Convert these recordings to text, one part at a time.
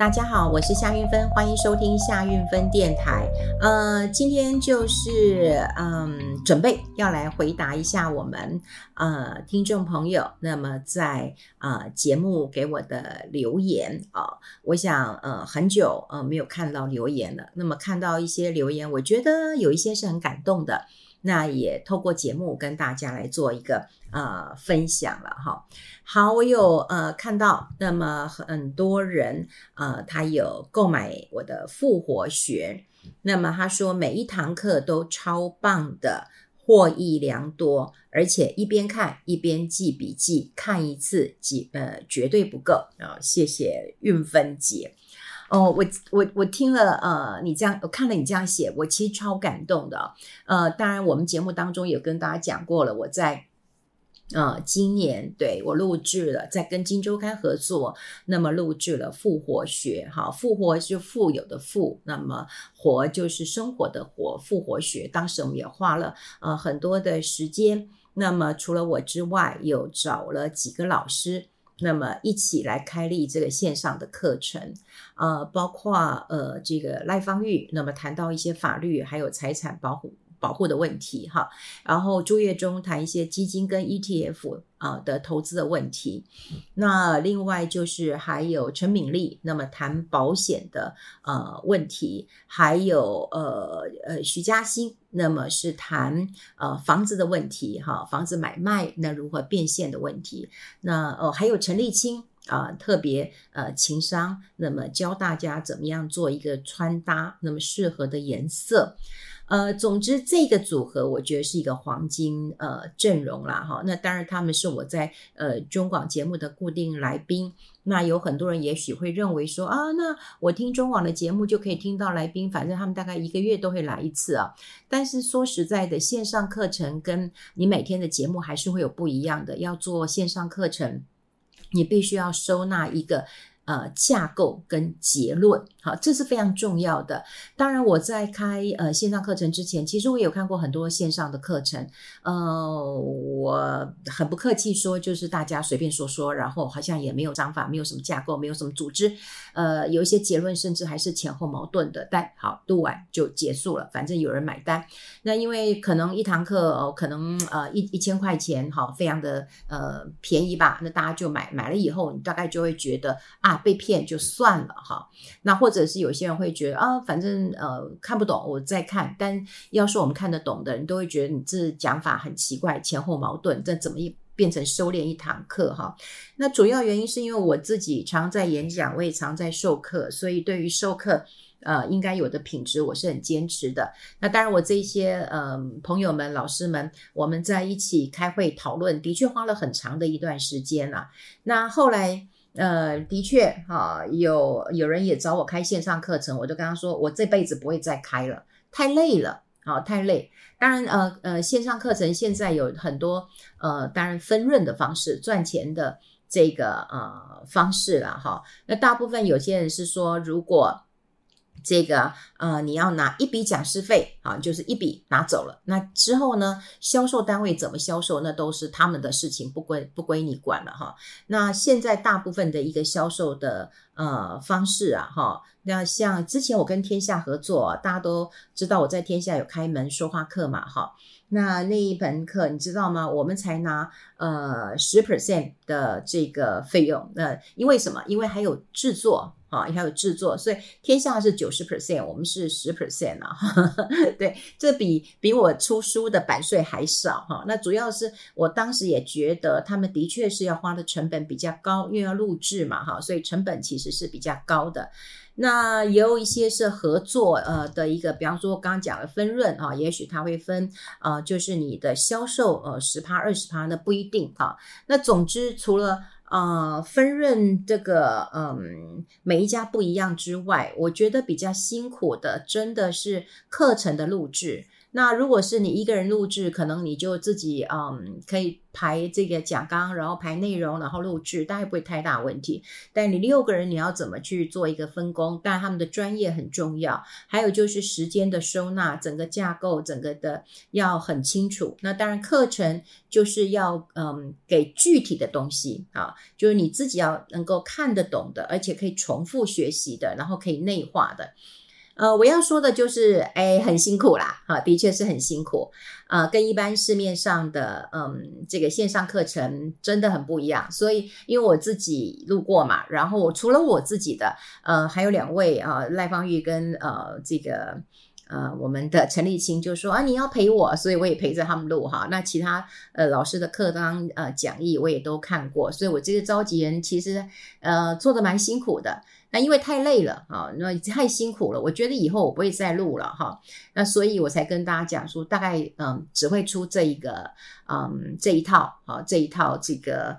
大家好，我是夏运芬，欢迎收听夏运芬电台。呃，今天就是嗯，准备要来回答一下我们呃听众朋友，那么在呃节目给我的留言啊、我想呃很久呃没有看到留言了，那么看到一些留言，我觉得有一些是很感动的。那也透过节目跟大家来做一个呃分享了哈。好，我有呃看到，那么很多人呃他有购买我的复活学，那么他说每一堂课都超棒的，获益良多，而且一边看一边记笔记，看一次记呃绝对不够啊、谢谢运芬姐。哦，我我我听了，呃，你这样，我看了你这样写，我其实超感动的。呃，当然，我们节目当中有跟大家讲过了，我在呃今年对我录制了，在跟金周刊合作，那么录制了复活学，哈，复活是富有的富，那么活就是生活的活，复活学。当时我们也花了呃很多的时间，那么除了我之外，有找了几个老师。那么一起来开立这个线上的课程，呃，包括呃这个赖芳玉，那么谈到一些法律还有财产保护。保护的问题哈，然后朱月忠谈一些基金跟 ETF 啊的投资的问题，那另外就是还有陈敏丽，那么谈保险的呃问题，还有呃呃徐嘉欣，那么是谈呃房子的问题哈，房子买卖那如何变现的问题，那哦还有陈立青啊特别呃情商，那么教大家怎么样做一个穿搭，那么适合的颜色。呃，总之这个组合我觉得是一个黄金呃阵容啦哈。那当然他们是我在呃中广节目的固定来宾。那有很多人也许会认为说啊，那我听中广的节目就可以听到来宾，反正他们大概一个月都会来一次啊。但是说实在的，线上课程跟你每天的节目还是会有不一样的。要做线上课程，你必须要收纳一个。呃，架构跟结论，好，这是非常重要的。当然，我在开呃线上课程之前，其实我有看过很多线上的课程。呃，我很不客气说，就是大家随便说说，然后好像也没有章法，没有什么架构，没有什么组织。呃，有一些结论甚至还是前后矛盾的。但好，录完就结束了，反正有人买单。那因为可能一堂课哦，可能呃一一千块钱，好，非常的呃便宜吧。那大家就买买了以后，你大概就会觉得啊。啊被骗就算了哈，那或者是有些人会觉得啊，反正呃看不懂，我再看。但要是我们看得懂的人，都会觉得你这讲法很奇怪，前后矛盾，这怎么一变成修炼一堂课哈？那主要原因是因为我自己常在演讲，我也常在授课，所以对于授课呃应该有的品质，我是很坚持的。那当然，我这些呃朋友们、老师们，我们在一起开会讨论，的确花了很长的一段时间了。那后来。呃，的确，哈，有有人也找我开线上课程，我就跟他说，我这辈子不会再开了，太累了，啊，太累。当然，呃呃，线上课程现在有很多，呃，当然分润的方式，赚钱的这个呃方式了，哈。那大部分有些人是说，如果这个呃，你要拿一笔讲师费啊，就是一笔拿走了。那之后呢，销售单位怎么销售，那都是他们的事情，不归不归你管了哈。那现在大部分的一个销售的呃方式啊，哈，那像之前我跟天下合作，大家都知道我在天下有开门说话课嘛，哈。那那一门课你知道吗？我们才拿呃十 percent 的这个费用。那因为什么？因为还有制作。啊，还有制作，所以天下是九十 percent，我们是十 percent 啊。对，这比比我出书的版税还少哈。那主要是我当时也觉得他们的确是要花的成本比较高，因为要录制嘛哈，所以成本其实是比较高的。那也有一些是合作呃的一个，比方说刚刚讲的分润啊，也许他会分呃，就是你的销售呃十趴二十趴，那不一定哈。那总之除了。啊，分润这个，嗯，每一家不一样之外，我觉得比较辛苦的，真的是课程的录制。那如果是你一个人录制，可能你就自己嗯可以排这个讲纲，然后排内容，然后录制，大概不会太大问题。但你六个人，你要怎么去做一个分工？但他们的专业很重要，还有就是时间的收纳，整个架构，整个的要很清楚。那当然课程就是要嗯给具体的东西啊，就是你自己要能够看得懂的，而且可以重复学习的，然后可以内化的。呃，我要说的就是，哎，很辛苦啦，哈，的确是很辛苦，呃，跟一般市面上的，嗯，这个线上课程真的很不一样。所以，因为我自己录过嘛，然后除了我自己的，呃，还有两位啊，赖芳玉跟呃这个呃我们的陈立青就说啊，你要陪我，所以我也陪着他们录哈。那其他呃老师的课当呃讲义我也都看过，所以我这个召集人其实呃做得蛮辛苦的。那因为太累了啊，那太辛苦了，我觉得以后我不会再录了哈。那所以我才跟大家讲说，大概嗯只会出这一个嗯这一套啊这一套这个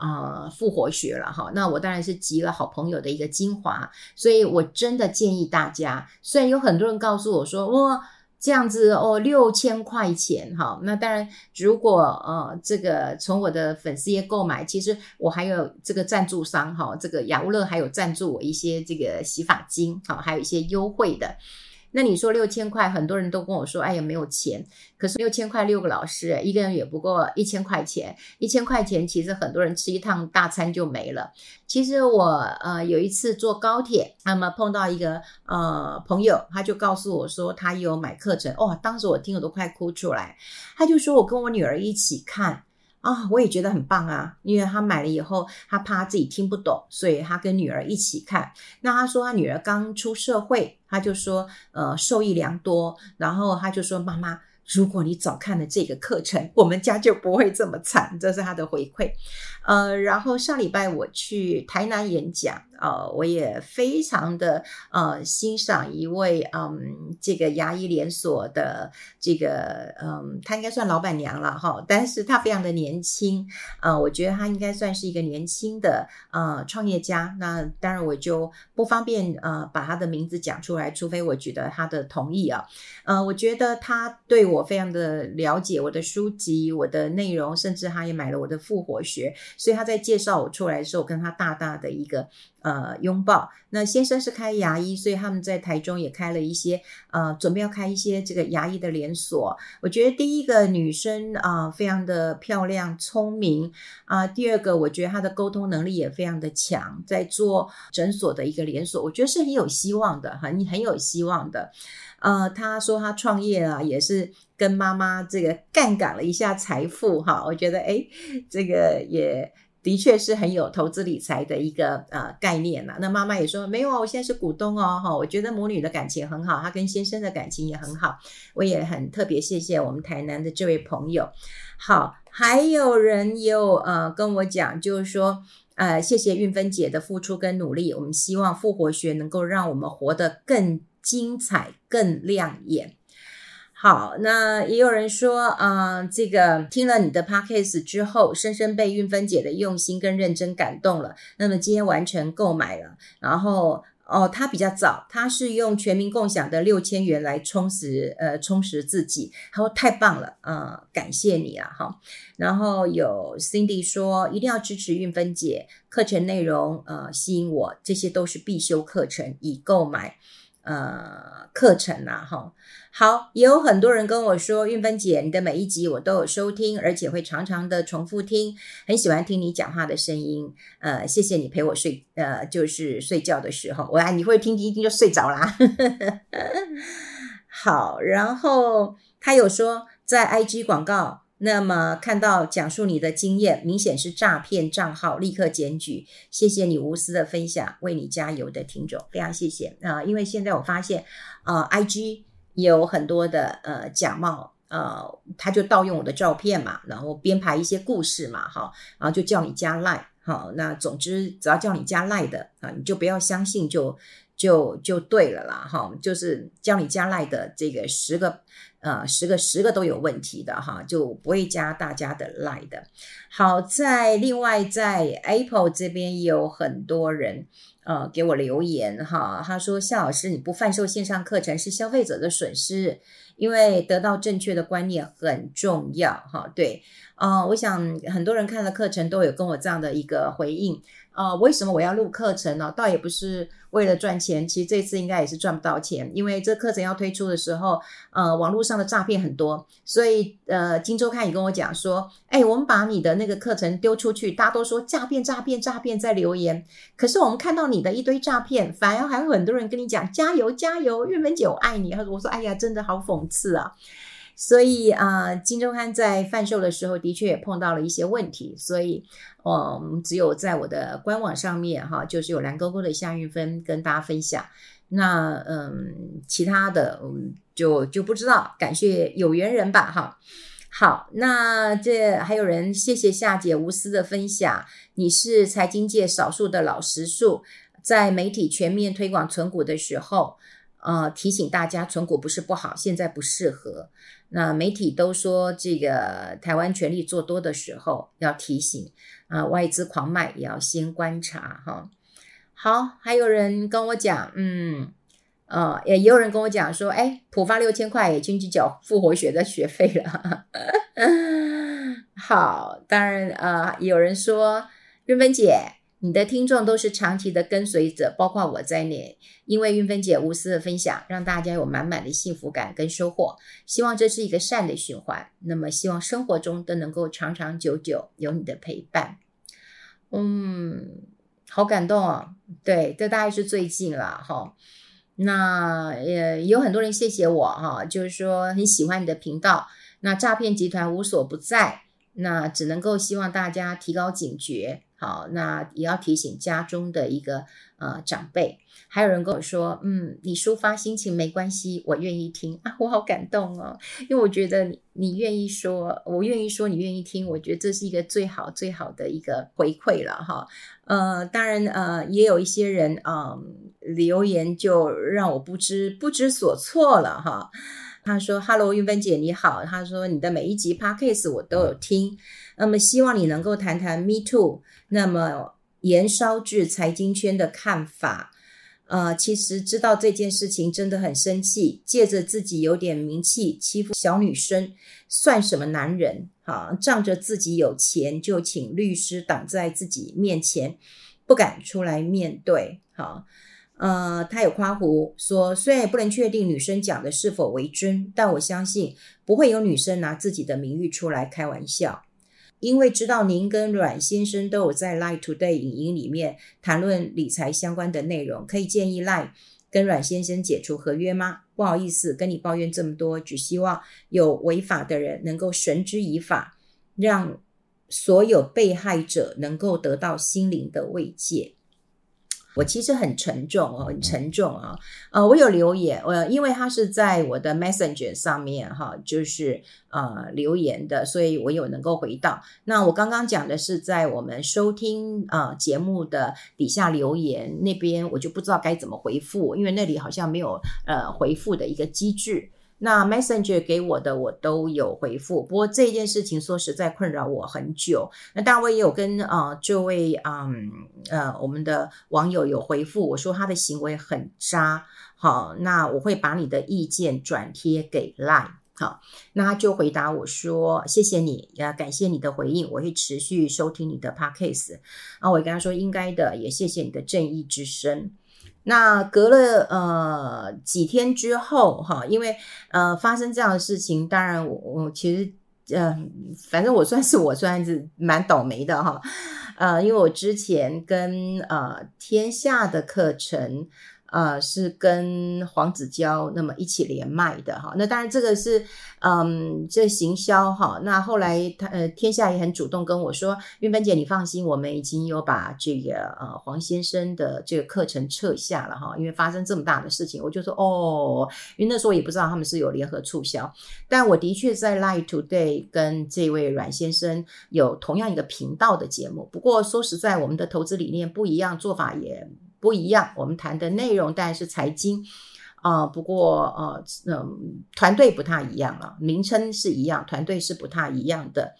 呃复活学了哈。那我当然是集了好朋友的一个精华，所以我真的建议大家，虽然有很多人告诉我说我。这样子哦，六千块钱哈，那当然，如果呃这个从我的粉丝页购买，其实我还有这个赞助商哈，这个雅乌乐还有赞助我一些这个洗发精哈，还有一些优惠的。那你说六千块，很多人都跟我说，哎呀，没有钱。可是六千块六个老师，一个人也不过一千块钱。一千块钱，其实很多人吃一趟大餐就没了。其实我呃有一次坐高铁，那么碰到一个呃朋友，他就告诉我说他有买课程，哦，当时我听我都快哭出来。他就说我跟我女儿一起看。啊、我也觉得很棒啊，因为他买了以后，他怕他自己听不懂，所以他跟女儿一起看。那他说他女儿刚出社会，他就说呃受益良多，然后他就说妈妈。如果你早看了这个课程，我们家就不会这么惨。这是他的回馈。呃，然后上礼拜我去台南演讲，呃，我也非常的呃欣赏一位嗯这个牙医连锁的这个嗯，他应该算老板娘了哈，但是他非常的年轻，呃，我觉得他应该算是一个年轻的呃创业家。那当然我就不方便呃把他的名字讲出来，除非我取得他的同意啊。呃，我觉得他对我。非常的了解我的书籍、我的内容，甚至他也买了我的复活学，所以他在介绍我出来的时候，跟他大大的一个呃拥抱。那先生是开牙医，所以他们在台中也开了一些呃，准备要开一些这个牙医的连锁。我觉得第一个女生啊、非常的漂亮、聪明啊、第二个，我觉得她的沟通能力也非常的强，在做诊所的一个连锁，我觉得是很有希望的，很很有希望的。呃，他说他创业啊，也是跟妈妈这个杠杆了一下财富哈。我觉得哎，这个也的确是很有投资理财的一个呃概念呐。那妈妈也说没有啊，我现在是股东哦哈。我觉得母女的感情很好，她跟先生的感情也很好。我也很特别谢谢我们台南的这位朋友。好，还有人有呃跟我讲，就是说呃谢谢运芬姐的付出跟努力。我们希望复活学能够让我们活得更。精彩更亮眼。好，那也有人说，啊、呃，这个听了你的 podcast 之后，深深被韵芬姐的用心跟认真感动了。那么今天完成购买了，然后哦，他比较早，他是用全民共享的六千元来充实，呃，充实自己。他说太棒了，啊、感谢你啊，哈。然后有 Cindy 说，一定要支持韵芬姐课程内容，呃，吸引我，这些都是必修课程，已购买。呃，课程啊，哈，好，也有很多人跟我说，韵芬姐，你的每一集我都有收听，而且会常常的重复听，很喜欢听你讲话的声音。呃，谢谢你陪我睡，呃，就是睡觉的时候，我啊，你会听听一听就睡着啦。好，然后他有说在 IG 广告。那么看到讲述你的经验，明显是诈骗账号，立刻检举。谢谢你无私的分享，为你加油的听众，非常谢谢啊、因为现在我发现，呃，IG 有很多的呃假冒，呃，他就盗用我的照片嘛，然后编排一些故事嘛，哈，然后就叫你加 Line，好，那总之只要叫你加 Line 的啊，你就不要相信就，就就就对了啦，哈，就是叫你加 Line 的这个十个。呃，十个十个都有问题的哈，就不会加大家的 line 的。好，在另外在 Apple 这边也有很多人呃给我留言哈，他说夏老师你不贩售线上课程是消费者的损失，因为得到正确的观念很重要哈。对，啊、我想很多人看了课程都有跟我这样的一个回应。啊、为什么我要录课程呢？倒也不是为了赚钱，其实这次应该也是赚不到钱，因为这课程要推出的时候，呃，网络上的诈骗很多，所以呃，金周刊也跟我讲说，哎，我们把你的那个课程丢出去，大家都说诈骗、诈骗、诈骗在留言，可是我们看到你的一堆诈骗，反而还有很多人跟你讲加油加油，玉门姐我爱你。他说，我说，哎呀，真的好讽次啊。所以啊，呃，今周刊在贩售的时候，的确也碰到了一些问题，所以，嗯，只有在我的官网上面哈，就是有蓝勾勾的夏运芬跟大家分享。那嗯，其他的嗯，就就不知道，感谢有缘人吧哈。好，那这还有人谢谢夏姐无私的分享，你是财经界少数的老实数，在媒体全面推广存股的时候，呃，提醒大家存股不是不好，现在不适合。那媒体都说这个台湾全力做多的时候，要提醒啊，外资狂卖也要先观察哈。好，还有人跟我讲，嗯，呃，也也有人跟我讲说，哎，浦发六千块已经去缴复活学的学费了。好，当然呃，有人说，韵芬姐。你的听众都是长期的跟随者，包括我在内。因为韵芬姐无私的分享，让大家有满满的幸福感跟收获。希望这是一个善的循环。那么，希望生活中都能够长长久久有你的陪伴。嗯，好感动哦。对，这大概是最近了哈。那也有很多人谢谢我哈，就是说很喜欢你的频道。那诈骗集团无所不在，那只能够希望大家提高警觉。好，那也要提醒家中的一个呃长辈。还有人跟我说，嗯，你抒发心情没关系，我愿意听啊，我好感动哦，因为我觉得你你愿意说，我愿意说，你愿意听，我觉得这是一个最好最好的一个回馈了哈。呃，当然呃，也有一些人啊、留言就让我不知不知所措了哈。他说：“Hello，韵芬姐你好。”他说：“你的每一集 Podcast 我都有听，那么希望你能够谈谈 Me Too，那么延烧至财经圈的看法。呃，其实知道这件事情真的很生气，借着自己有点名气欺负小女生，算什么男人？哈，仗着自己有钱就请律师挡在自己面前，不敢出来面对。哈。”呃，他有夸胡说，虽然也不能确定女生讲的是否为真，但我相信不会有女生拿自己的名誉出来开玩笑。因为知道您跟阮先生都有在 Line Today 影音里面谈论理财相关的内容，可以建议 Line 跟阮先生解除合约吗？不好意思跟你抱怨这么多，只希望有违法的人能够绳之以法，让所有被害者能够得到心灵的慰藉。我其实很沉重哦，很沉重啊。呃，我有留言，呃，因为他是在我的 Messenger 上面哈，就是呃留言的，所以我有能够回到。那我刚刚讲的是在我们收听呃节目的底下留言那边，我就不知道该怎么回复，因为那里好像没有呃回复的一个机制。那 Messenger 给我的我都有回复，不过这件事情说实在困扰我很久。那当然我也有跟啊、呃、这位嗯呃我们的网友有回复，我说他的行为很渣，好，那我会把你的意见转贴给 Line，好，那他就回答我说谢谢你，也感谢你的回应，我会持续收听你的 Podcast。啊，我跟他说应该的，也谢谢你的正义之声。那隔了呃几天之后哈，因为呃发生这样的事情，当然我我其实呃反正我算是我算是蛮倒霉的哈，呃因为我之前跟呃天下的课程。呃，是跟黄子佼那么一起连麦的哈，那当然这个是嗯，这行销哈。那后来他呃，天下也很主动跟我说，韵芬姐你放心，我们已经有把这个呃黄先生的这个课程撤下了哈，因为发生这么大的事情，我就说哦，因为那时候也不知道他们是有联合促销，但我的确在 Live Today 跟这位阮先生有同样一个频道的节目，不过说实在，我们的投资理念不一样，做法也。不一样，我们谈的内容当然是财经，啊、不过呃，嗯、团队不太一样了，名称是一样，团队是不太一样的。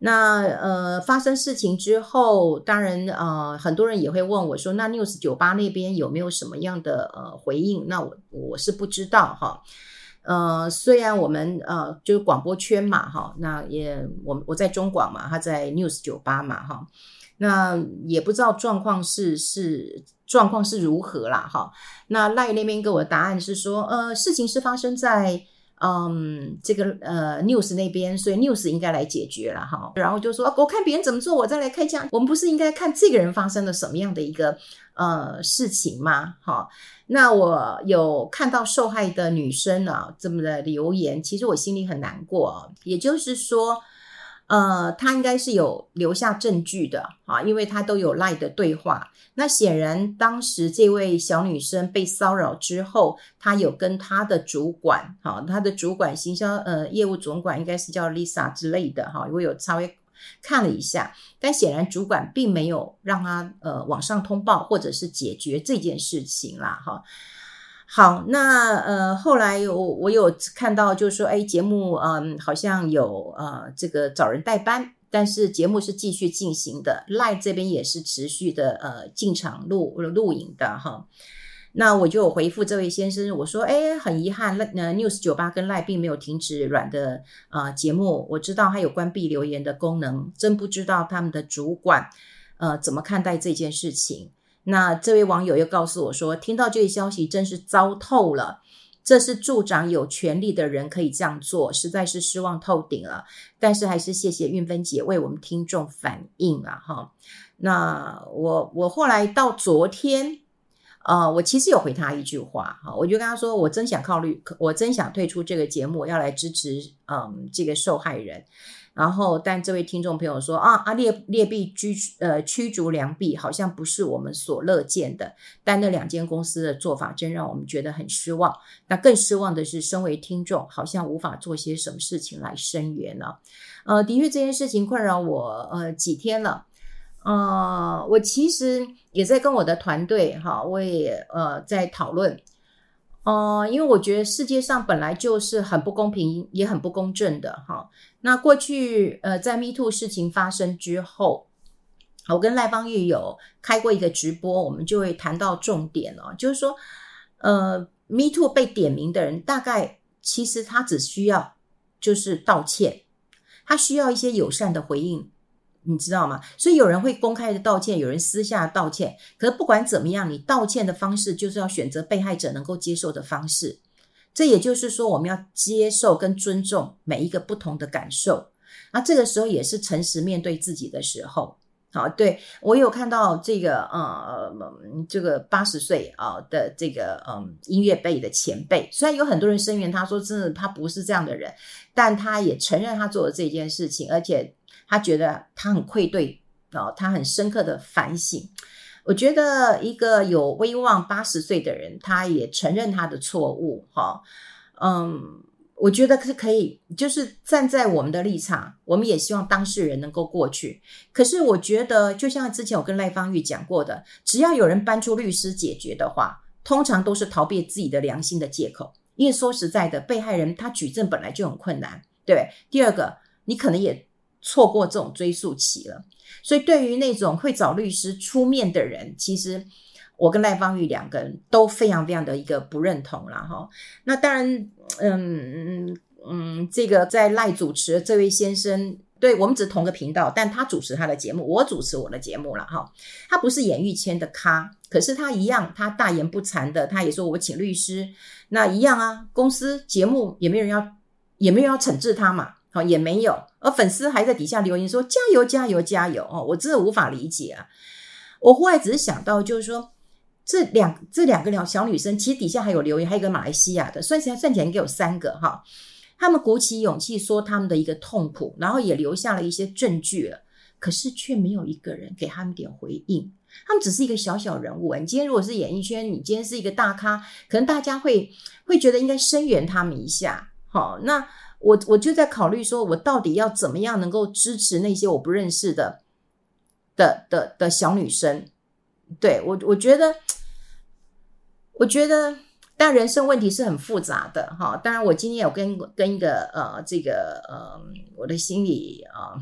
那呃，发生事情之后，当然呃，很多人也会问我说，那 News 酒吧那边有没有什么样的呃回应？那我我是不知道哈。呃，虽然我们呃就是广播圈嘛哈，那也我我在中广嘛，他在 News 酒吧嘛哈，那也不知道状况是是状况是如何啦哈。那赖那边给我的答案是说，呃，事情是发生在。嗯，这个呃，news 那边，所以 news 应该来解决了哈。然后就说，我看别人怎么做，我再来开枪。我们不是应该看这个人发生了什么样的一个呃事情吗？哈，那我有看到受害的女生啊这么的留言，其实我心里很难过。也就是说。呃，他应该是有留下证据的啊，因为他都有 LINE 的对话。那显然，当时这位小女生被骚扰之后，她有跟她的主管，哈，她的主管行销呃业务总管应该是叫 Lisa 之类的哈，我有稍微看了一下，但显然主管并没有让她呃往上通报或者是解决这件事情啦，哈。好，那呃，后来我我有看到，就是说，哎，节目嗯，好像有呃这个找人代班，但是节目是继续进行的，Live 这边也是持续的呃进场录录影的哈。那我就回复这位先生，我说，哎，很遗憾，那，News 酒吧跟 Live 并没有停止软的呃节目，我知道他有关闭留言的功能，真不知道他们的主管呃怎么看待这件事情。那这位网友又告诉我说，听到这个消息真是糟透了。这是助长有权力的人可以这样做，实在是失望透顶了。但是还是谢谢韵芬姐为我们听众反映啊，哈。那我我后来到昨天，呃，我其实有回他一句话，哈，我就跟他说，我真想考虑，我真想退出这个节目，要来支持，嗯，这个受害人。然后，但这位听众朋友说啊，啊劣劣币驱呃驱逐良币，好像不是我们所乐见的。但那两间公司的做法，真让我们觉得很失望。那更失望的是，身为听众，好像无法做些什么事情来声援呢。呃，的确，这件事情困扰我呃几天了。呃，我其实也在跟我的团队哈，我也呃在讨论。呃，因为我觉得世界上本来就是很不公平，也很不公正的哈。那过去呃，在 Me Too 事情发生之后，我跟赖芳玉有开过一个直播，我们就会谈到重点哦，就是说，呃，Me Too 被点名的人，大概其实他只需要就是道歉，他需要一些友善的回应。你知道吗？所以有人会公开的道歉，有人私下道歉。可是不管怎么样，你道歉的方式就是要选择被害者能够接受的方式。这也就是说，我们要接受跟尊重每一个不同的感受。那这个时候也是诚实面对自己的时候。好，对，我有看到这个呃，这个八十岁啊的这个嗯音乐辈的前辈，虽然有很多人声援他说真的他不是这样的人，但他也承认他做了这件事情，而且。他觉得他很愧对，哦，他很深刻的反省。我觉得一个有威望八十岁的人，他也承认他的错误，哈，嗯，我觉得是可以，就是站在我们的立场，我们也希望当事人能够过去。可是我觉得，就像之前我跟赖芳玉讲过的，只要有人搬出律师解决的话，通常都是逃避自己的良心的借口。因为说实在的，被害人他举证本来就很困难，对。第二个，你可能也。错过这种追诉期了，所以对于那种会找律师出面的人，其实我跟赖芳玉两个人都非常非常的一个不认同了哈。那当然，嗯嗯，这个在赖主持这位先生，对我们只同个频道，但他主持他的节目，我主持我的节目了哈。他不是演艺圈的咖，可是他一样，他大言不惭的，他也说我请律师，那一样啊，公司节目也没有人要，也没有要惩治他嘛。好，也没有，而粉丝还在底下留言说加油加油加油哦，我真的无法理解啊！我后来只是想到，就是说这两这两个小女生，其实底下还有留言，还有一个马来西亚的，算起来算起来应该有三个哈。他们鼓起勇气说他们的一个痛苦，然后也留下了一些证据了，可是却没有一个人给他们点回应。他们只是一个小小人物，你今天如果是演艺圈，你今天是一个大咖，可能大家会会觉得应该声援他们一下。好，那。我我就在考虑说，我到底要怎么样能够支持那些我不认识的的的的小女生？对，我我觉得，我觉得但人生问题是很复杂的哈。当然，我今天有跟跟一个呃这个呃我的心理啊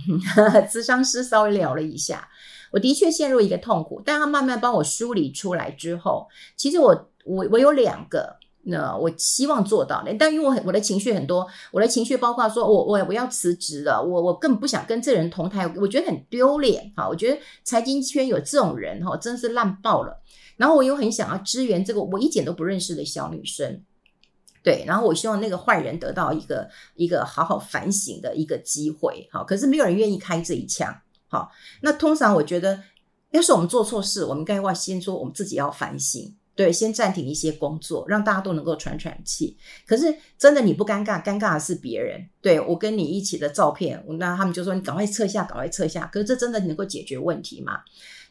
咨商师稍微聊了一下，我的确陷入一个痛苦，但他慢慢帮我梳理出来之后，其实我我我有两个。那我希望做到的，但因为我我的情绪很多，我的情绪包括说我我我要辞职了，我我根本不想跟这人同台，我觉得很丢脸哈。我觉得财经圈有这种人哈，真是烂爆了。然后我又很想要支援这个我一点都不认识的小女生，对，然后我希望那个坏人得到一个一个好好反省的一个机会，好，可是没有人愿意开这一枪，好，那通常我觉得，要是我们做错事，我们该要先说我们自己要反省。对，先暂停一些工作，让大家都能够喘喘气。可是真的你不尴尬，尴尬的是别人。对，我跟你一起的照片，那他们就说你赶快撤下，赶快撤下。可是这真的能够解决问题吗？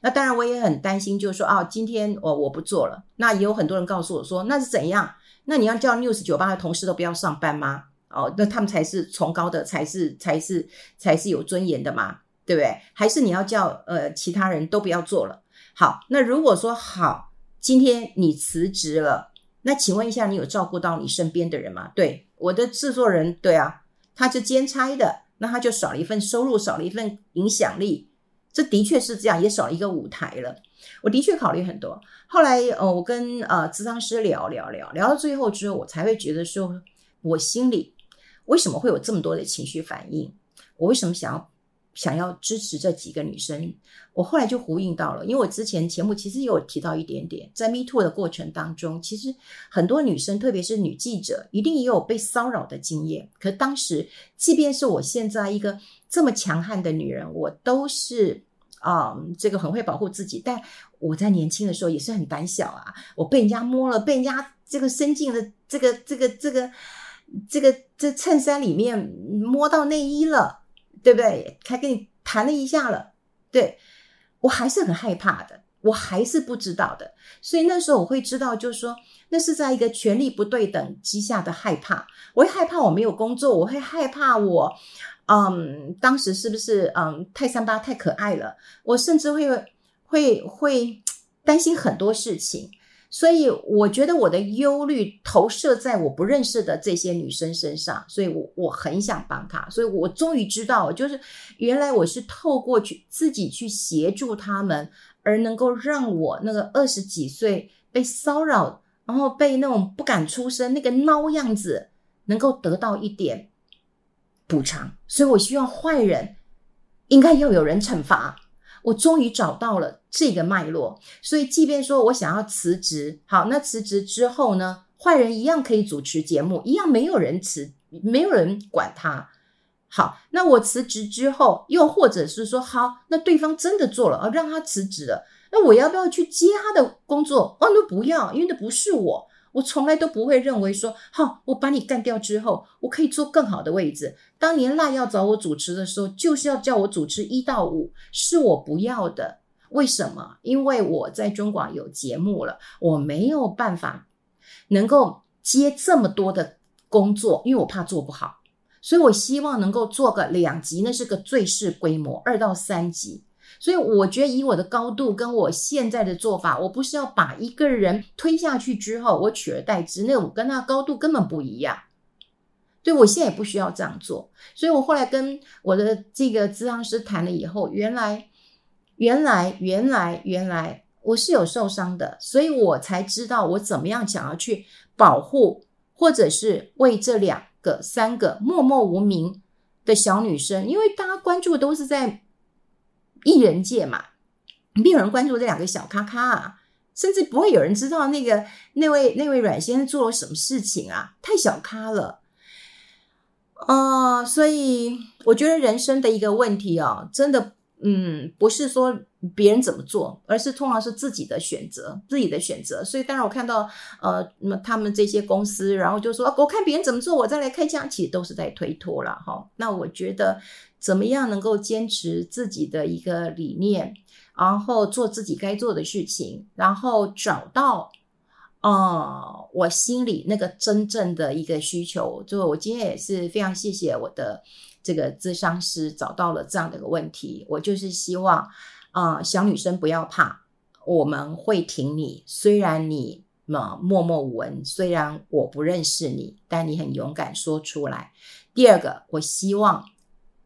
那当然我也很担心，就是说啊，今天我我不做了。那也有很多人告诉我说，那是怎样？那你要叫 News 酒吧的同事都不要上班吗？哦，那他们才是崇高的，才是才是才是有尊严的嘛，对不对？还是你要叫呃其他人都不要做了？好，那如果说好。今天你辞职了，那请问一下，你有照顾到你身边的人吗？对，我的制作人，对啊，他是兼差的，那他就少了一份收入，少了一份影响力，这的确是这样，也少了一个舞台了。我的确考虑很多，后来呃，我跟呃咨商师聊聊聊，聊到最后之后，我才会觉得说，我心里为什么会有这么多的情绪反应？我为什么想要？想要支持这几个女生，我后来就呼应到了，因为我之前节目其实有提到一点点，在 Me Too 的过程当中，其实很多女生，特别是女记者，一定也有被骚扰的经验。可当时，即便是我现在一个这么强悍的女人，我都是啊、嗯，这个很会保护自己。但我在年轻的时候也是很胆小啊，我被人家摸了，被人家这个伸进了这个这个这个这个这衬衫里面摸到内衣了。对不对？还跟你谈了一下了，对，我还是很害怕的，我还是不知道的，所以那时候我会知道，就是说，那是在一个权力不对等之下的害怕，我会害怕我没有工作，我会害怕我，嗯，当时是不是嗯太三八太可爱了，我甚至会会会担心很多事情。所以我觉得我的忧虑投射在我不认识的这些女生身上，所以我我很想帮她，所以我终于知道，就是原来我是透过去自己去协助她们，而能够让我那个二十几岁被骚扰，然后被那种不敢出声那个孬样子，能够得到一点补偿。所以我希望坏人应该要有人惩罚。我终于找到了这个脉络，所以即便说我想要辞职，好，那辞职之后呢，坏人一样可以主持节目，一样没有人辞，没有人管他。好，那我辞职之后，又或者是说，好，那对方真的做了，而让他辞职了，那我要不要去接他的工作？哦，那不要，因为那不是我。我从来都不会认为说，好，我把你干掉之后，我可以坐更好的位置。当年赖要找我主持的时候，就是要叫我主持一到五，是我不要的。为什么？因为我在中广有节目了，我没有办法能够接这么多的工作，因为我怕做不好。所以我希望能够做个两集，那是个最适规模，二到三集。所以我觉得以我的高度跟我现在的做法，我不是要把一个人推下去之后，我取而代之，那我跟他高度根本不一样。对，我现在也不需要这样做。所以我后来跟我的这个咨商师谈了以后，原来，原来，原来，原来我是有受伤的，所以我才知道我怎么样想要去保护，或者是为这两个、三个默默无名的小女生，因为大家关注的都是在。艺人界嘛，没有人关注这两个小咖咖啊，甚至不会有人知道那个那位那位阮先生做了什么事情啊，太小咖了。哦、呃，所以我觉得人生的一个问题哦，真的，嗯，不是说别人怎么做，而是通常是自己的选择，自己的选择。所以当然我看到呃，那他们这些公司，然后就说我看别人怎么做，我再来开枪，其实都是在推脱了哈。那我觉得。怎么样能够坚持自己的一个理念，然后做自己该做的事情，然后找到，呃，我心里那个真正的一个需求。就我今天也是非常谢谢我的这个咨商师找到了这样的一个问题。我就是希望，啊、小女生不要怕，我们会挺你。虽然你么默默无闻。虽然我不认识你，但你很勇敢说出来。第二个，我希望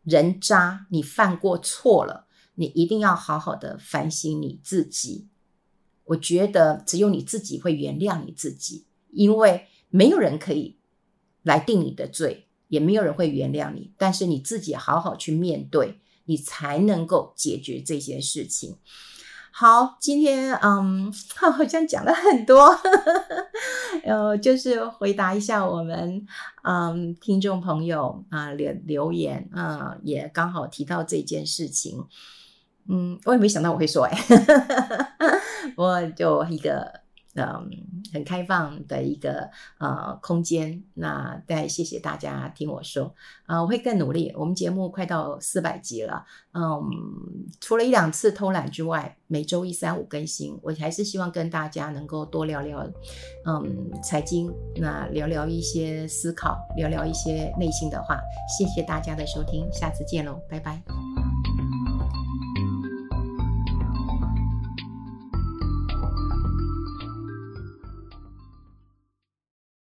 人渣，你犯过错了，你一定要好好的反省你自己。我觉得只有你自己会原谅你自己，因为没有人可以来定你的罪，也没有人会原谅你。但是你自己好好去面对，你才能够解决这些事情。好，今天嗯，好像讲了很多，呃，就是回答一下我们嗯听众朋友啊留留言啊，也刚好提到这件事情。嗯，我也没想到我会说哎，我就一个嗯很开放的一个呃空间。那再谢谢大家听我说啊、我会更努力。我们节目快到四百集了，嗯，除了一两次偷懒之外，每周一三五更新。我还是希望跟大家能够多聊聊嗯财经，那聊聊一些思考，聊聊一些内心的话。谢谢大家的收听，下次见喽，拜拜。